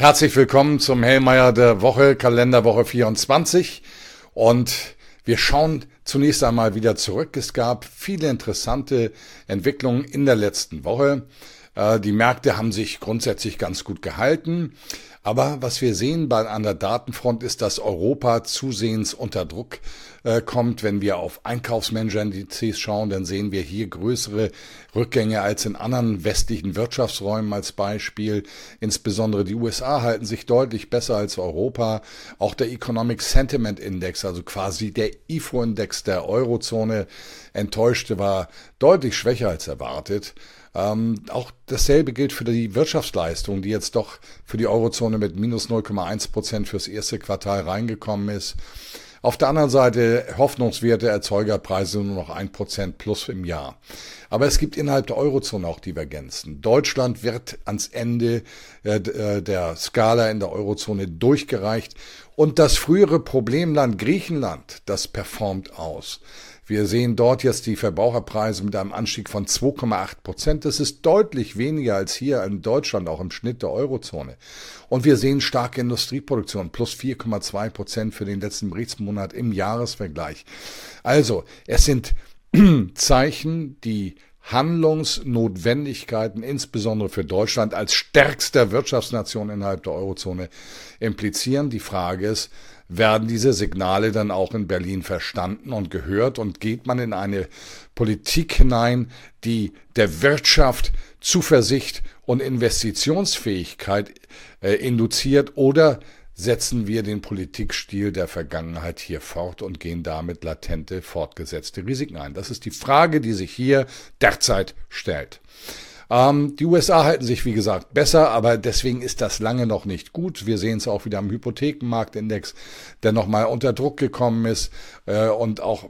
Herzlich willkommen zum Hellmeier der Woche, Kalenderwoche 24. Und wir schauen zunächst einmal wieder zurück. Es gab viele interessante Entwicklungen in der letzten Woche. Äh, die Märkte haben sich grundsätzlich ganz gut gehalten. Aber was wir sehen an der Datenfront ist, dass Europa zusehends unter Druck äh, kommt. Wenn wir auf Einkaufsmanager-Indizes schauen, dann sehen wir hier größere Rückgänge als in anderen westlichen Wirtschaftsräumen als Beispiel. Insbesondere die USA halten sich deutlich besser als Europa. Auch der Economic Sentiment Index, also quasi der IFO-Index der Eurozone, enttäuschte, war deutlich schwächer als erwartet. Ähm, auch dasselbe gilt für die Wirtschaftsleistung, die jetzt doch für die Eurozone mit minus 0,1 Prozent fürs erste Quartal reingekommen ist. Auf der anderen Seite hoffnungswerte Erzeugerpreise nur noch ein Prozent plus im Jahr. Aber es gibt innerhalb der Eurozone auch Divergenzen. Deutschland wird ans Ende äh, äh, der Skala in der Eurozone durchgereicht und das frühere Problemland Griechenland, das performt aus. Wir sehen dort jetzt die Verbraucherpreise mit einem Anstieg von 2,8 Prozent. Das ist deutlich weniger als hier in Deutschland, auch im Schnitt der Eurozone. Und wir sehen starke Industrieproduktion, plus 4,2 Prozent für den letzten Berichtsmonat im Jahresvergleich. Also, es sind Zeichen, die Handlungsnotwendigkeiten, insbesondere für Deutschland als stärkster Wirtschaftsnation innerhalb der Eurozone, implizieren. Die Frage ist, werden diese Signale dann auch in Berlin verstanden und gehört und geht man in eine Politik hinein, die der Wirtschaft Zuversicht und Investitionsfähigkeit äh, induziert oder setzen wir den Politikstil der Vergangenheit hier fort und gehen damit latente, fortgesetzte Risiken ein? Das ist die Frage, die sich hier derzeit stellt. Ähm, die USA halten sich, wie gesagt, besser, aber deswegen ist das lange noch nicht gut. Wir sehen es auch wieder am Hypothekenmarktindex, der nochmal unter Druck gekommen ist äh, und auch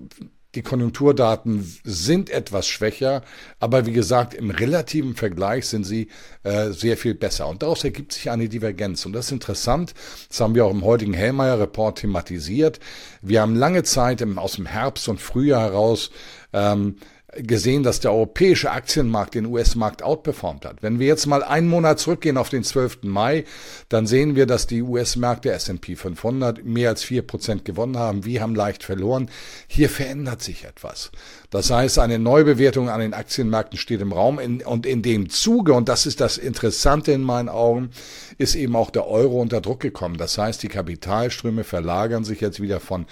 die Konjunkturdaten sind etwas schwächer, aber wie gesagt, im relativen Vergleich sind sie äh, sehr viel besser. Und daraus ergibt sich eine Divergenz. Und das ist interessant. Das haben wir auch im heutigen Hellmeier-Report thematisiert. Wir haben lange Zeit im, aus dem Herbst und Frühjahr heraus ähm, gesehen, dass der europäische Aktienmarkt den US-Markt outperformt hat. Wenn wir jetzt mal einen Monat zurückgehen auf den 12. Mai, dann sehen wir, dass die US-Märkte S&P 500 mehr als vier Prozent gewonnen haben. Wir haben leicht verloren. Hier verändert sich etwas. Das heißt, eine Neubewertung an den Aktienmärkten steht im Raum und in dem Zuge, und das ist das Interessante in meinen Augen, ist eben auch der Euro unter Druck gekommen. Das heißt, die Kapitalströme verlagern sich jetzt wieder von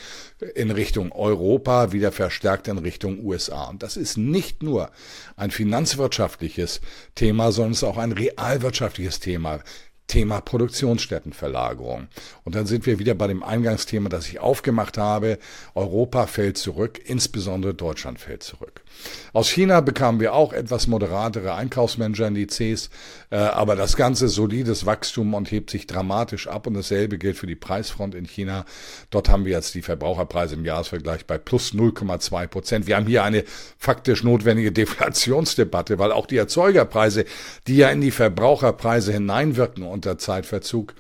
in Richtung Europa, wieder verstärkt in Richtung USA. Und das ist nicht nur ein finanzwirtschaftliches Thema, sondern es ist auch ein realwirtschaftliches Thema. Thema Produktionsstättenverlagerung. Und dann sind wir wieder bei dem Eingangsthema, das ich aufgemacht habe. Europa fällt zurück, insbesondere Deutschland fällt zurück. Aus China bekamen wir auch etwas moderatere Einkaufsmanager-Indizes, äh, aber das ganze solides Wachstum und hebt sich dramatisch ab und dasselbe gilt für die Preisfront in China. Dort haben wir jetzt die Verbraucherpreise im Jahresvergleich bei plus 0,2 Prozent. Wir haben hier eine faktisch notwendige Deflationsdebatte, weil auch die Erzeugerpreise, die ja in die Verbraucherpreise hineinwirken unter Zeitverzug,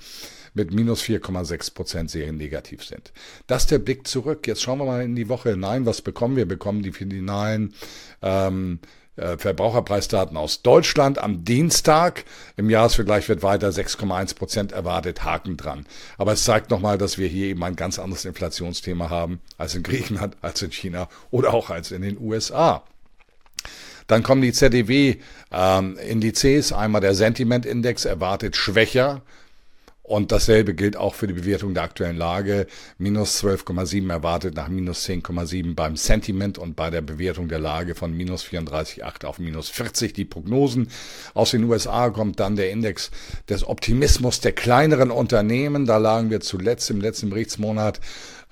mit minus 4,6 Prozent sehr negativ sind. Das ist der Blick zurück. Jetzt schauen wir mal in die Woche hinein. Was bekommen wir? Wir bekommen die finalen ähm, äh, Verbraucherpreisdaten aus Deutschland am Dienstag. Im Jahresvergleich wird weiter 6,1 Prozent erwartet, Haken dran. Aber es zeigt nochmal, dass wir hier eben ein ganz anderes Inflationsthema haben als in Griechenland, als in China oder auch als in den USA. Dann kommen die ZDW-Indizes. Ähm, Einmal der Sentiment-Index erwartet schwächer und dasselbe gilt auch für die Bewertung der aktuellen Lage. Minus 12,7 erwartet nach minus 10,7 beim Sentiment und bei der Bewertung der Lage von minus 34,8 auf minus 40. Die Prognosen aus den USA kommt dann der Index des Optimismus der kleineren Unternehmen. Da lagen wir zuletzt im letzten Berichtsmonat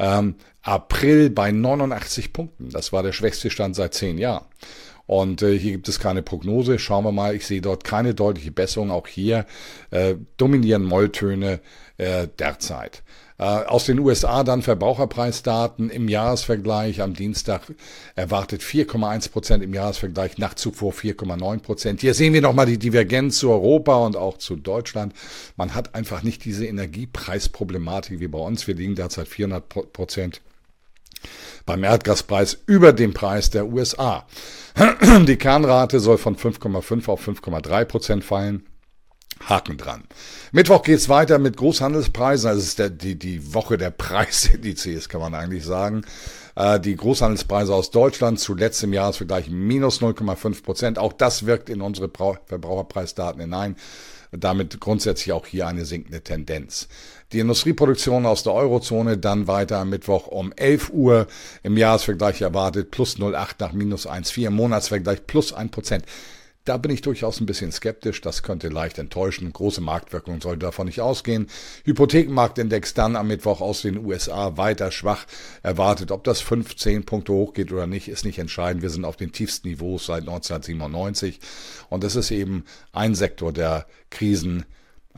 ähm, April bei 89 Punkten. Das war der schwächste Stand seit zehn Jahren. Und äh, hier gibt es keine Prognose. Schauen wir mal. Ich sehe dort keine deutliche Besserung. Auch hier äh, dominieren Molltöne äh, derzeit. Äh, aus den USA dann Verbraucherpreisdaten im Jahresvergleich. Am Dienstag erwartet 4,1 Prozent im Jahresvergleich, nach zuvor 4,9 Prozent. Hier sehen wir nochmal die Divergenz zu Europa und auch zu Deutschland. Man hat einfach nicht diese Energiepreisproblematik wie bei uns. Wir liegen derzeit 400 Prozent beim Erdgaspreis über dem Preis der USA. Die Kernrate soll von 5,5 auf 5,3 Prozent fallen. Haken dran. Mittwoch geht's weiter mit Großhandelspreisen. Also es ist der, die, die Woche der Preisindizes, kann man eigentlich sagen. Äh, die Großhandelspreise aus Deutschland zuletzt im Jahresvergleich minus 0,5 Prozent. Auch das wirkt in unsere Verbraucherpreisdaten hinein. Damit grundsätzlich auch hier eine sinkende Tendenz. Die Industrieproduktion aus der Eurozone dann weiter am Mittwoch um 11 Uhr im Jahresvergleich erwartet plus 0,8 nach minus 1,4 im Monatsvergleich plus 1 Prozent. Da bin ich durchaus ein bisschen skeptisch. Das könnte leicht enttäuschen. Große Marktwirkung sollte davon nicht ausgehen. Hypothekenmarktindex dann am Mittwoch aus den USA weiter schwach erwartet. Ob das 15 Punkte hochgeht oder nicht, ist nicht entscheidend. Wir sind auf den tiefsten Niveaus seit 1997. Und das ist eben ein Sektor der Krisen,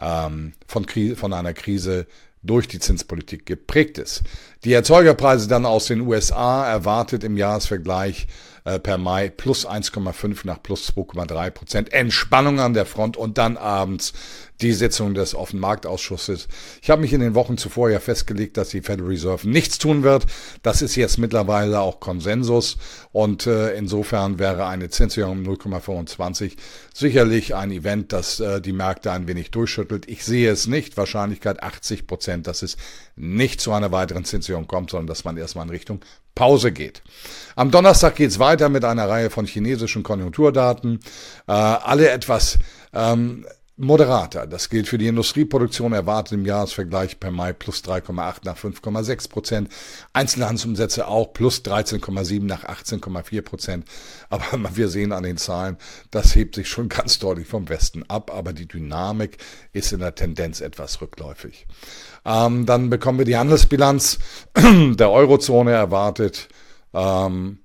ähm, von, Krise, von einer Krise durch die Zinspolitik geprägt ist. Die Erzeugerpreise dann aus den USA erwartet im Jahresvergleich äh, per Mai plus 1,5 nach plus 2,3 Prozent. Entspannung an der Front und dann abends die Sitzung des Offenmarktausschusses. Ich habe mich in den Wochen zuvor ja festgelegt, dass die Federal Reserve nichts tun wird. Das ist jetzt mittlerweile auch Konsensus und äh, insofern wäre eine Zinserhöhung um 0,25 sicherlich ein Event, das äh, die Märkte ein wenig durchschüttelt. Ich sehe es nicht. Wahrscheinlichkeit 80 Prozent, dass es nicht zu einer weiteren Zinserhöhung kommt, sondern dass man erstmal in Richtung Pause geht. Am Donnerstag geht's weiter mit einer Reihe von chinesischen Konjunkturdaten. Äh, alle etwas ähm, moderater. Das gilt für die Industrieproduktion, erwartet im Jahresvergleich per Mai plus 3,8 nach 5,6 Prozent. Einzelhandelsumsätze auch plus 13,7 nach 18,4 Prozent. Aber wir sehen an den Zahlen, das hebt sich schon ganz deutlich vom Westen ab, aber die Dynamik ist in der Tendenz etwas rückläufig. Ähm, dann bekommen wir die Handelsbilanz der Eurozone erwartet. Ähm,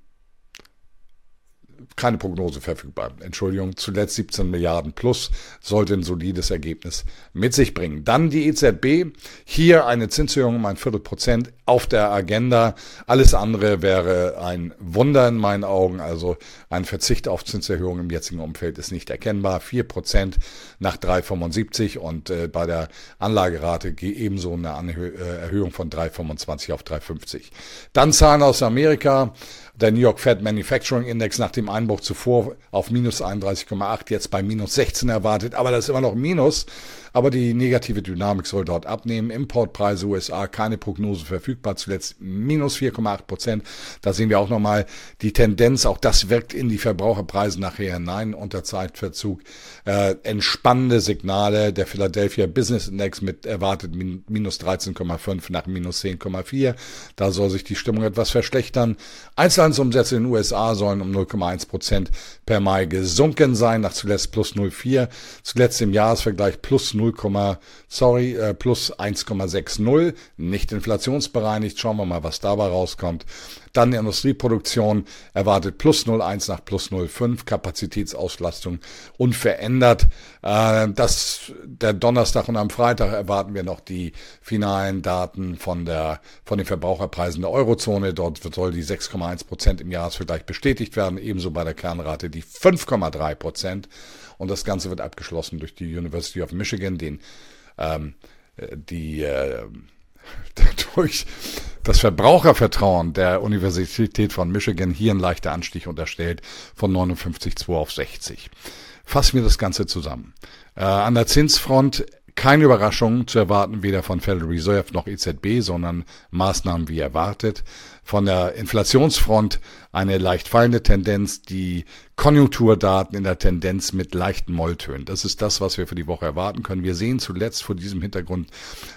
keine Prognose verfügbar. Entschuldigung, zuletzt 17 Milliarden plus sollte ein solides Ergebnis mit sich bringen. Dann die EZB. Hier eine Zinserhöhung um ein Viertelprozent auf der Agenda. Alles andere wäre ein Wunder in meinen Augen. Also ein Verzicht auf Zinserhöhung im jetzigen Umfeld ist nicht erkennbar. Vier Prozent nach 3,75 und äh, bei der Anlagerate ebenso eine Anhö äh, Erhöhung von 3,25 auf 3,50. Dann Zahlen aus Amerika. Der New York Fed Manufacturing Index nach dem Einbruch zuvor auf minus 31,8, jetzt bei minus 16 erwartet, aber das ist immer noch Minus aber die negative Dynamik soll dort abnehmen. Importpreise USA, keine Prognose verfügbar, zuletzt minus 4,8 Prozent. Da sehen wir auch nochmal die Tendenz, auch das wirkt in die Verbraucherpreise nachher hinein unter Zeitverzug. Äh, entspannende Signale, der Philadelphia Business Index mit erwartet minus 13,5 nach minus 10,4. Da soll sich die Stimmung etwas verschlechtern. Einzelhandelsumsätze in den USA sollen um 0,1 Prozent per Mai gesunken sein, nach zuletzt plus 0,4. Zuletzt im Jahresvergleich plus 0, sorry, äh, plus 1,60, nicht inflationsbereinigt. Schauen wir mal, was dabei rauskommt. Dann Industrieproduktion erwartet plus 0,1 nach plus 0,5, Kapazitätsauslastung unverändert. Äh, das, der Donnerstag und am Freitag erwarten wir noch die finalen Daten von der, von den Verbraucherpreisen der Eurozone. Dort soll die 6,1 Prozent im Jahresvergleich bestätigt werden, ebenso bei der Kernrate die 5,3 Prozent. Und das Ganze wird abgeschlossen durch die University of Michigan, den ähm, die äh, durch das Verbrauchervertrauen der Universität von Michigan hier ein leichter Anstieg unterstellt von 59,2 auf 60. Fassen wir das Ganze zusammen. Äh, an der Zinsfront keine Überraschung zu erwarten, weder von Federal Reserve noch EZB, sondern Maßnahmen wie erwartet. Von der Inflationsfront eine leicht fallende Tendenz, die Konjunkturdaten in der Tendenz mit leichten Molltönen. Das ist das, was wir für die Woche erwarten können. Wir sehen zuletzt vor diesem Hintergrund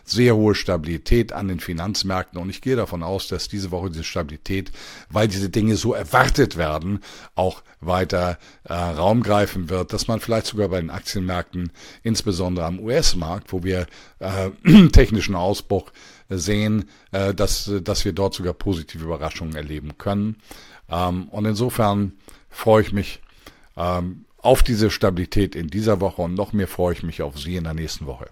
sehr hohe Stabilität an den Finanzmärkten und ich gehe davon aus, dass diese Woche diese Stabilität, weil diese Dinge so erwartet werden, auch weiter äh, Raum greifen wird, dass man vielleicht sogar bei den Aktienmärkten, insbesondere am US-Markt, wo wir äh, technischen Ausbruch sehen, äh, dass, dass wir dort sogar positive Überraschungen erleben können. Ähm, und insofern freue ich mich ähm, auf diese Stabilität in dieser Woche und noch mehr freue ich mich auf Sie in der nächsten Woche.